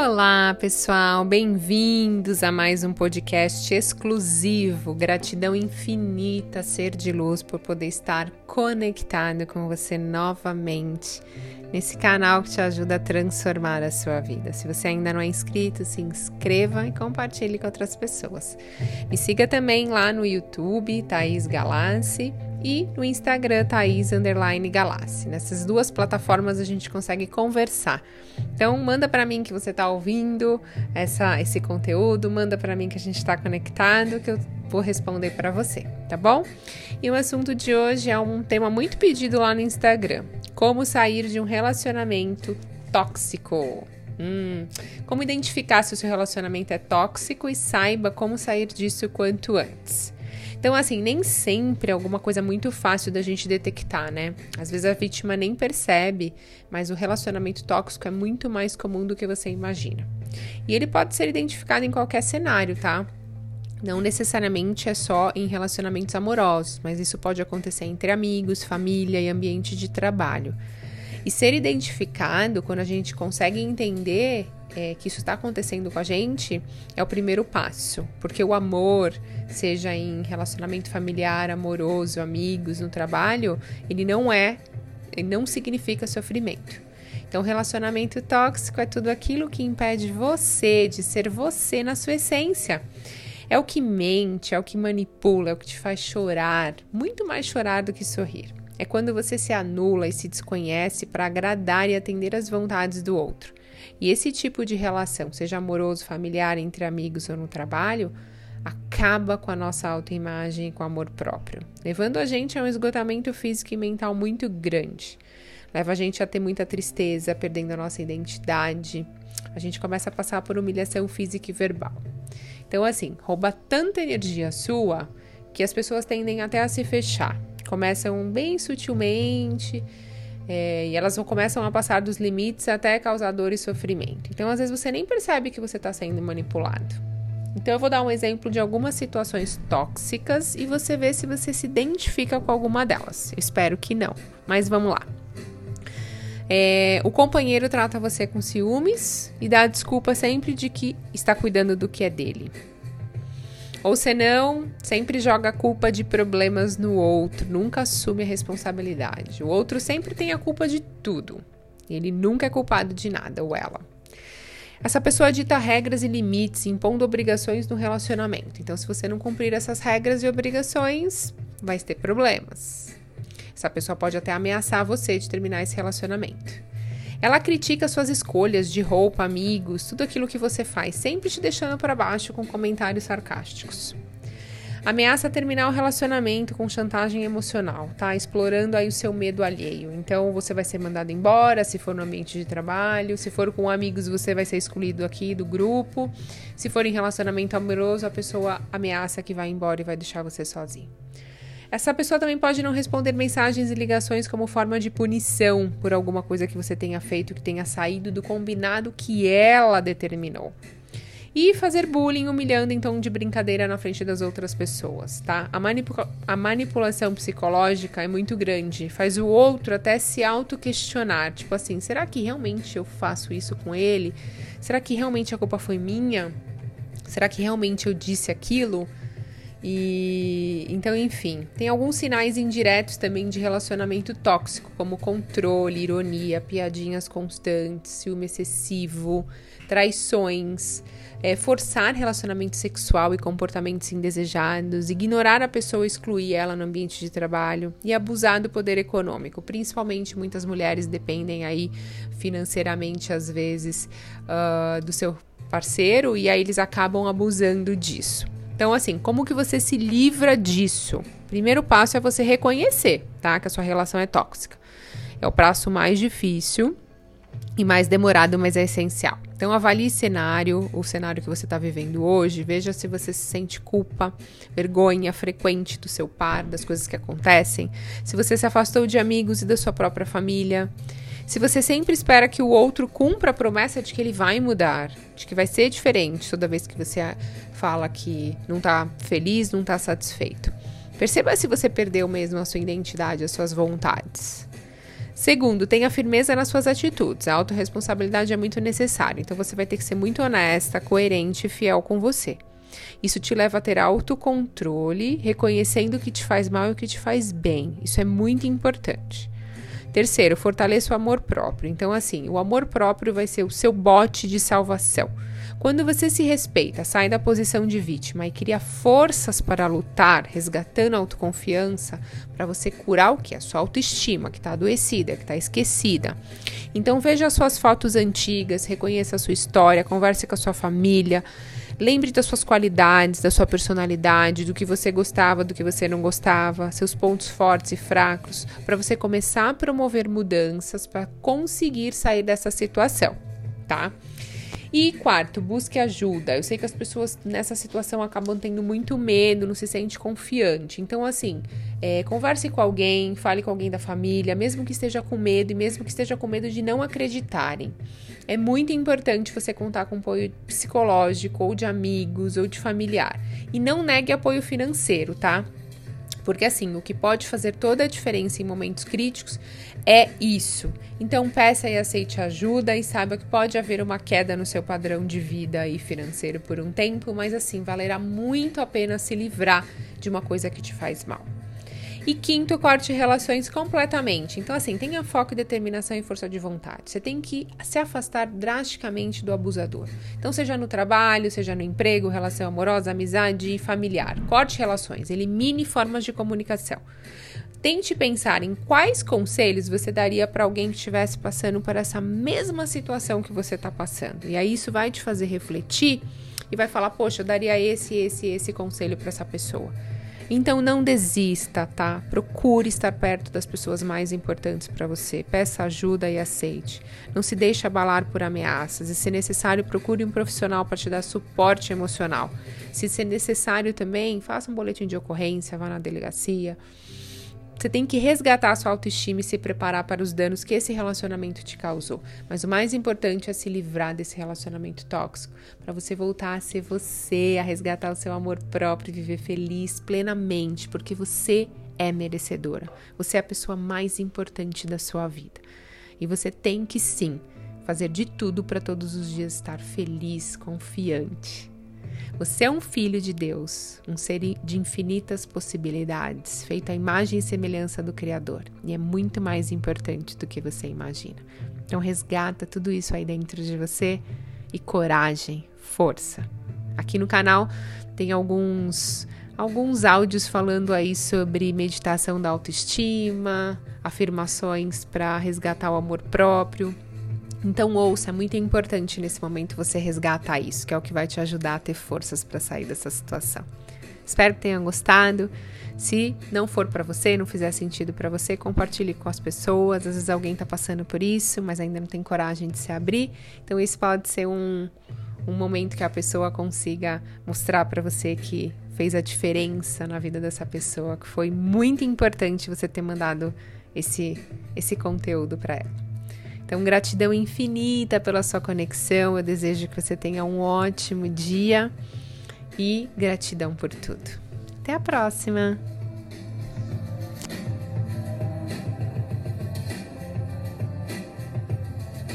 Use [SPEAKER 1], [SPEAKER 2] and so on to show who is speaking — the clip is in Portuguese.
[SPEAKER 1] Olá, pessoal, bem-vindos a mais um podcast exclusivo. Gratidão infinita, ser de luz, por poder estar conectado com você novamente nesse canal que te ajuda a transformar a sua vida. Se você ainda não é inscrito, se inscreva e compartilhe com outras pessoas. Me siga também lá no YouTube, Thaís Galassi e no Instagram Thaís Underline Galassi. Nessas duas plataformas a gente consegue conversar. Então manda para mim que você está ouvindo essa, esse conteúdo, manda para mim que a gente está conectado, que eu vou responder para você, tá bom? E o assunto de hoje é um tema muito pedido lá no Instagram: como sair de um relacionamento tóxico. Hum, como identificar se o seu relacionamento é tóxico e saiba como sair disso quanto antes. Então, assim, nem sempre é alguma coisa muito fácil da gente detectar, né? Às vezes a vítima nem percebe, mas o relacionamento tóxico é muito mais comum do que você imagina. E ele pode ser identificado em qualquer cenário, tá? Não necessariamente é só em relacionamentos amorosos, mas isso pode acontecer entre amigos, família e ambiente de trabalho. E ser identificado, quando a gente consegue entender é, que isso está acontecendo com a gente, é o primeiro passo. Porque o amor, seja em relacionamento familiar, amoroso, amigos, no trabalho, ele não é, ele não significa sofrimento. Então, relacionamento tóxico é tudo aquilo que impede você de ser você na sua essência. É o que mente, é o que manipula, é o que te faz chorar, muito mais chorar do que sorrir. É quando você se anula e se desconhece para agradar e atender às vontades do outro. E esse tipo de relação, seja amoroso, familiar, entre amigos ou no trabalho, acaba com a nossa autoimagem e com o amor próprio, levando a gente a um esgotamento físico e mental muito grande. Leva a gente a ter muita tristeza, perdendo a nossa identidade. A gente começa a passar por humilhação física e verbal. Então, assim, rouba tanta energia sua que as pessoas tendem até a se fechar. Começam bem sutilmente, é, e elas começam a passar dos limites até causar dor e sofrimento. Então, às vezes, você nem percebe que você está sendo manipulado. Então, eu vou dar um exemplo de algumas situações tóxicas e você vê se você se identifica com alguma delas. Eu espero que não, mas vamos lá. É, o companheiro trata você com ciúmes e dá desculpa sempre de que está cuidando do que é dele. Ou senão, sempre joga a culpa de problemas no outro, nunca assume a responsabilidade. O outro sempre tem a culpa de tudo. Ele nunca é culpado de nada, ou ela. Essa pessoa dita regras e limites, impondo obrigações no relacionamento. Então, se você não cumprir essas regras e obrigações, vai ter problemas. Essa pessoa pode até ameaçar você de terminar esse relacionamento. Ela critica suas escolhas de roupa, amigos, tudo aquilo que você faz, sempre te deixando para baixo com comentários sarcásticos. Ameaça terminar o relacionamento com chantagem emocional, tá? Explorando aí o seu medo alheio. Então você vai ser mandado embora se for no ambiente de trabalho, se for com amigos você vai ser excluído aqui do grupo. Se for em relacionamento amoroso, a pessoa ameaça que vai embora e vai deixar você sozinho. Essa pessoa também pode não responder mensagens e ligações como forma de punição por alguma coisa que você tenha feito que tenha saído do combinado que ela determinou. E fazer bullying humilhando em tom de brincadeira na frente das outras pessoas, tá? A, manipula a manipulação psicológica é muito grande, faz o outro até se auto-questionar. Tipo assim, será que realmente eu faço isso com ele? Será que realmente a culpa foi minha? Será que realmente eu disse aquilo? E então, enfim, tem alguns sinais indiretos também de relacionamento tóxico, como controle, ironia, piadinhas constantes, ciúme excessivo, traições, é, forçar relacionamento sexual e comportamentos indesejados, ignorar a pessoa, excluir ela no ambiente de trabalho e abusar do poder econômico. Principalmente muitas mulheres dependem aí financeiramente às vezes uh, do seu parceiro e aí eles acabam abusando disso. Então, assim, como que você se livra disso? Primeiro passo é você reconhecer, tá? Que a sua relação é tóxica. É o passo mais difícil e mais demorado, mas é essencial. Então, avalie cenário, o cenário que você está vivendo hoje. Veja se você se sente culpa, vergonha frequente do seu par, das coisas que acontecem. Se você se afastou de amigos e da sua própria família. Se você sempre espera que o outro cumpra a promessa de que ele vai mudar, de que vai ser diferente toda vez que você fala que não tá feliz, não tá satisfeito. Perceba se você perdeu mesmo a sua identidade, as suas vontades. Segundo, tenha firmeza nas suas atitudes. A autorresponsabilidade é muito necessária, então você vai ter que ser muito honesta, coerente e fiel com você. Isso te leva a ter autocontrole, reconhecendo o que te faz mal e o que te faz bem. Isso é muito importante. Terceiro, fortaleça o amor próprio. Então, assim, o amor próprio vai ser o seu bote de salvação. Quando você se respeita, sai da posição de vítima e cria forças para lutar, resgatando a autoconfiança, para você curar o que? A sua autoestima, que está adoecida, que está esquecida. Então veja as suas fotos antigas, reconheça a sua história, converse com a sua família. Lembre das suas qualidades, da sua personalidade, do que você gostava, do que você não gostava, seus pontos fortes e fracos, para você começar a promover mudanças para conseguir sair dessa situação, tá? E quarto, busque ajuda. Eu sei que as pessoas nessa situação acabam tendo muito medo, não se sente confiante. Então, assim, é, converse com alguém, fale com alguém da família, mesmo que esteja com medo e mesmo que esteja com medo de não acreditarem. É muito importante você contar com apoio psicológico, ou de amigos, ou de familiar. E não negue apoio financeiro, tá? Porque assim, o que pode fazer toda a diferença em momentos críticos é isso. Então peça e aceite ajuda e saiba que pode haver uma queda no seu padrão de vida e financeiro por um tempo, mas assim, valerá muito a pena se livrar de uma coisa que te faz mal. E quinto, corte relações completamente. Então, assim, tenha foco, determinação e força de vontade. Você tem que se afastar drasticamente do abusador. Então, seja no trabalho, seja no emprego, relação amorosa, amizade e familiar. Corte relações, elimine formas de comunicação. Tente pensar em quais conselhos você daria para alguém que estivesse passando por essa mesma situação que você está passando. E aí isso vai te fazer refletir e vai falar: poxa, eu daria esse, esse, esse conselho para essa pessoa. Então não desista, tá? Procure estar perto das pessoas mais importantes para você. Peça ajuda e aceite. Não se deixe abalar por ameaças e, se necessário, procure um profissional para te dar suporte emocional. Se ser necessário também, faça um boletim de ocorrência, vá na delegacia. Você tem que resgatar a sua autoestima e se preparar para os danos que esse relacionamento te causou. Mas o mais importante é se livrar desse relacionamento tóxico, para você voltar a ser você, a resgatar o seu amor próprio viver feliz plenamente, porque você é merecedora. Você é a pessoa mais importante da sua vida. E você tem que sim fazer de tudo para todos os dias estar feliz, confiante. Você é um filho de Deus, um ser de infinitas possibilidades, feito à imagem e semelhança do Criador, e é muito mais importante do que você imagina. Então resgata tudo isso aí dentro de você e coragem, força. Aqui no canal tem alguns alguns áudios falando aí sobre meditação da autoestima, afirmações para resgatar o amor próprio. Então ouça, é muito importante nesse momento você resgatar isso, que é o que vai te ajudar a ter forças para sair dessa situação. Espero que tenham gostado. Se não for para você, não fizer sentido para você, compartilhe com as pessoas. Às vezes alguém está passando por isso, mas ainda não tem coragem de se abrir. Então esse pode ser um, um momento que a pessoa consiga mostrar para você que fez a diferença na vida dessa pessoa, que foi muito importante você ter mandado esse esse conteúdo para ela. Então, gratidão infinita pela sua conexão. Eu desejo que você tenha um ótimo dia e gratidão por tudo. Até a próxima!